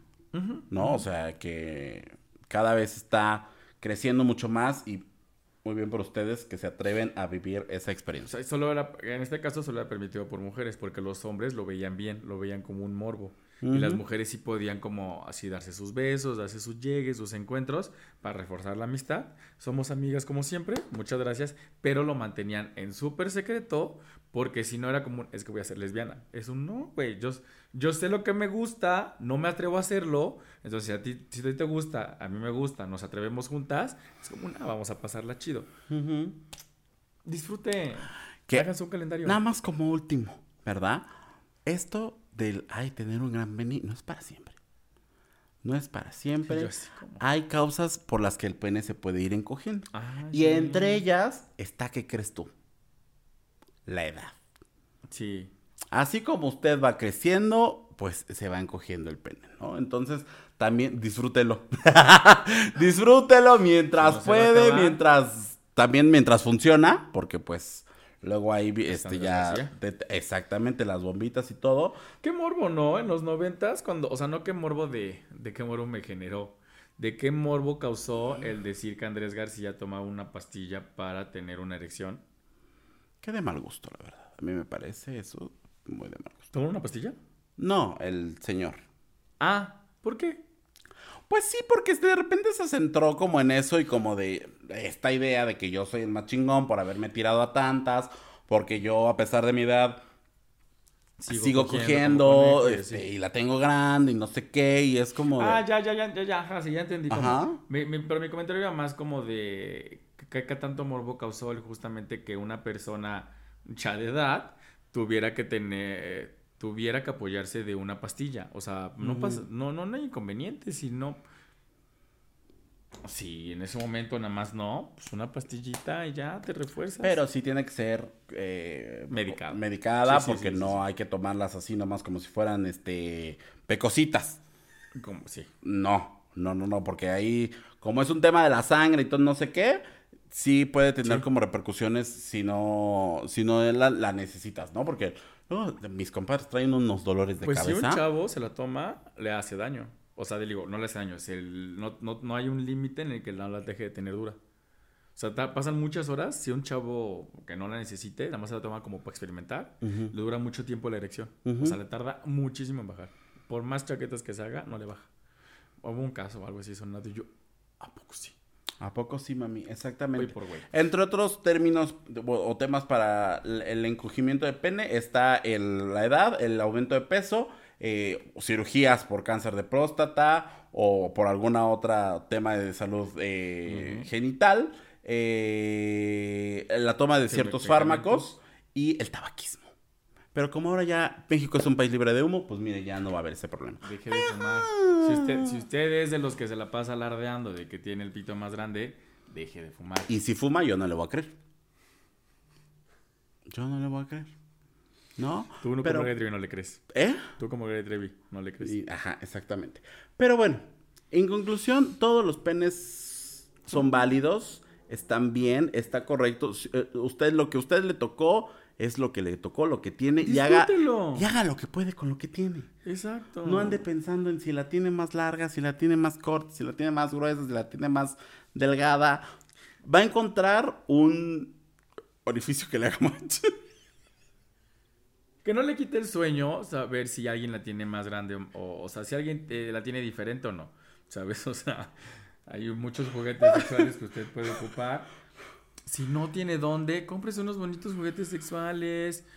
¿no? O sea, que cada vez está creciendo mucho más y muy bien por ustedes que se atreven a vivir esa O experiencia. sea, solo era, en este caso solo era permitido por mujeres, porque los hombres lo veían bien, lo veían como un morbo. Y las mujeres sí podían como así darse sus besos, darse sus llegues, sus encuentros para reforzar la amistad. Somos amigas como siempre, muchas gracias, pero lo mantenían en súper secreto porque si no era como, es que voy a ser lesbiana. Es un no, güey, yo, yo sé lo que me gusta, no me atrevo a hacerlo, entonces si a ti, si a ti te gusta, a mí me gusta, nos atrevemos juntas, es como, una, vamos a pasarla chido. Disfrute, Que- háganse un calendario. Nada más como último, ¿verdad? Esto del, ay, tener un gran pene no es para siempre. No es para siempre. Como- Hay causas por las que el pene se puede ir encogiendo. Ah, Y sí. entre ellas está, ¿qué crees tú? La edad. Sí. Así como usted va creciendo, pues se va encogiendo el pene, ¿no? Entonces, también disfrútelo. disfrútelo mientras no puede, mientras también mientras funciona, porque pues luego ahí este ya exactamente las bombitas y todo. Qué morbo, ¿no? En los noventas, cuando, o sea, no qué morbo de, de qué morbo me generó, de qué morbo causó el decir que Andrés García tomaba una pastilla para tener una erección. Qué de mal gusto, la verdad. A mí me parece eso muy de mal gusto. ¿Tomó una pastilla? No, el señor. Ah, ¿por qué? Pues sí, porque de repente se centró como en eso y como de esta idea de que yo soy el más chingón por haberme tirado a tantas, porque yo a pesar de mi edad sigo, cogiendo, este, y la tengo grande y no sé qué, y es como... de- Ah, ya, ya, ya, ya, ya, ajá, sí, ya entendí. como- Ajá. Mi- mi- pero mi comentario era más como de qué tanto morbo causó el justamente que una persona ya de edad tuviera que tener, tuviera que apoyarse de una pastilla. O sea, no pasa, no, no, no hay inconveniente, sino... Si en ese momento nada más no, pues una pastillita y ya te refuerzas. Pero sí tiene que ser eh, Medicada. medicada Sí, sí, porque sí, no hay que tomarlas así nomás como si fueran este pecositas. Como, sí. No, no, no, no, porque ahí, como es un tema de la sangre y todo no sé qué, sí puede tener Sí. como repercusiones si no, si no la, la necesitas, ¿no? Porque no, mis compadres traen unos dolores de Pues si cabeza. un chavo se la toma, le hace daño. O sea, digo, no le hace daño. Es el, no, no, no hay un límite en el que no la deje de tener dura. O sea, ta- pasan muchas horas. Si un chavo que no la necesite, nada más se la toma como para experimentar, Ujú. le dura mucho tiempo la erección. Ujú. O sea, le tarda muchísimo en bajar. Por más chaquetas que se haga, no le baja. Hubo un caso o algo así sonado y yo, ¿a poco sí? ¿A poco sí, mami? Exactamente. por güey. Entre otros términos o temas para el encogimiento de pene está el- la edad, el aumento de peso, eh, cirugías por cáncer de próstata o por alguna otra tema de salud eh, genital, eh, la toma de ciertos fármacos y el tabaquismo. Pero como ahora ya México es un país libre de humo, pues mire, ya no va a haber ese problema. Deje de fumar. Si usted, si usted es de los que se la pasa alardeando de que tiene el pito más grande, deje de fumar. Y si fuma, yo no le voy a creer. Yo no le voy a creer. ¿No? Tú no Pero- como Gloria Trevi no le crees. ¿Eh? Tú como Gloria Trevi no le crees. Y- ajá, exactamente. Pero bueno, en conclusión, todos los penes son válidos, están bien, está correcto. Eh, Usted, lo que a usted le tocó, es lo que le tocó, lo que tiene, y haga, y haga lo que puede con lo que tiene. Exacto. No ande pensando en si la tiene más larga, si la tiene más corta, si la tiene más gruesa, si la tiene más delgada. Va a encontrar un orificio que le haga más. Que no le quite el sueño saber si alguien la tiene más grande o, o sea, si alguien eh, la tiene diferente o no. ¿Sabes? O sea, hay muchos juguetes sexuales que usted puede ocupar. Si no tiene dónde, cómprese unos bonitos juguetes sexuales.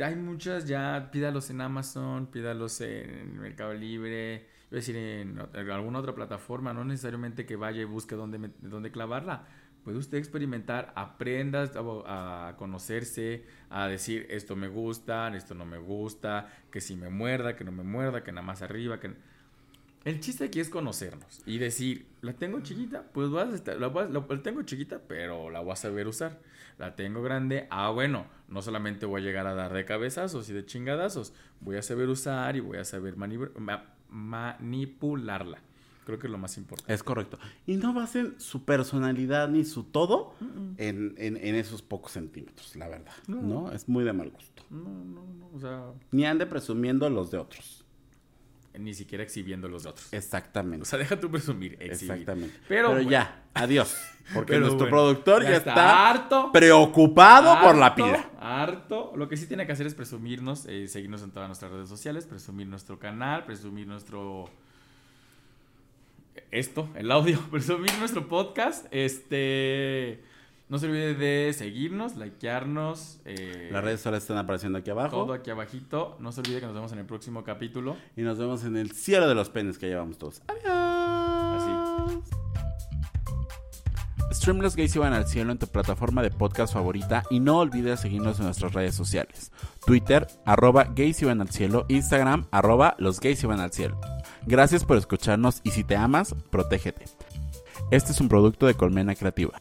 Hay muchas ya, pídalos en Amazon, pídalos en Mercado Libre, a decir en, alguna otra plataforma, no necesariamente que vaya y busque dónde, dónde clavarla. Puede usted experimentar, aprendas a, a conocerse, a decir esto me gusta, esto no me gusta, que si me muerda, que no me muerda, que nada más arriba, que... El chiste aquí es conocernos y decir, la tengo chiquita, pues vas a estar- la, la- la tengo chiquita, pero la voy a saber usar. La tengo grande, ah bueno, no solamente voy a llegar a dar de cabezazos y de chingadazos, voy a saber usar y voy a saber ma- manipularla. Creo que es lo más importante. Es correcto. Y no basen su personalidad ni su todo en, en- en esos pocos centímetros, la verdad. No. No. Es muy de mal gusto. No, no, no, o sea, Ni ande presumiendo los de otros. Ni siquiera exhibiendo los de otros. Exactamente. O sea, deja tú presumir, exhibir. Exactamente. Pero, Pero, bueno. ya, adiós. Porque Pero nuestro bueno, productor ya está está, harto. preocupado por la pila. Harto. Lo que sí tiene que hacer es presumirnos, eh, seguirnos en todas nuestras redes sociales, presumir nuestro canal, presumir nuestro. Esto, el audio, presumir nuestro podcast. Este. No se olvide de seguirnos, likearnos. eh, Las redes sociales están apareciendo aquí abajo. Todo aquí abajito. No se olvide que nos vemos en el próximo capítulo. Y nos vemos en el cielo de los penes que llevamos todos. Adiós. Stream Los Gays iban al cielo en tu plataforma de podcast favorita y no olvides seguirnos en nuestras redes sociales. Twitter, arroba gays iban al cielo, Instagram, arroba los gays iban al cielo. Gracias por escucharnos y si te amas, protégete. Este es un producto de Colmena Creativa.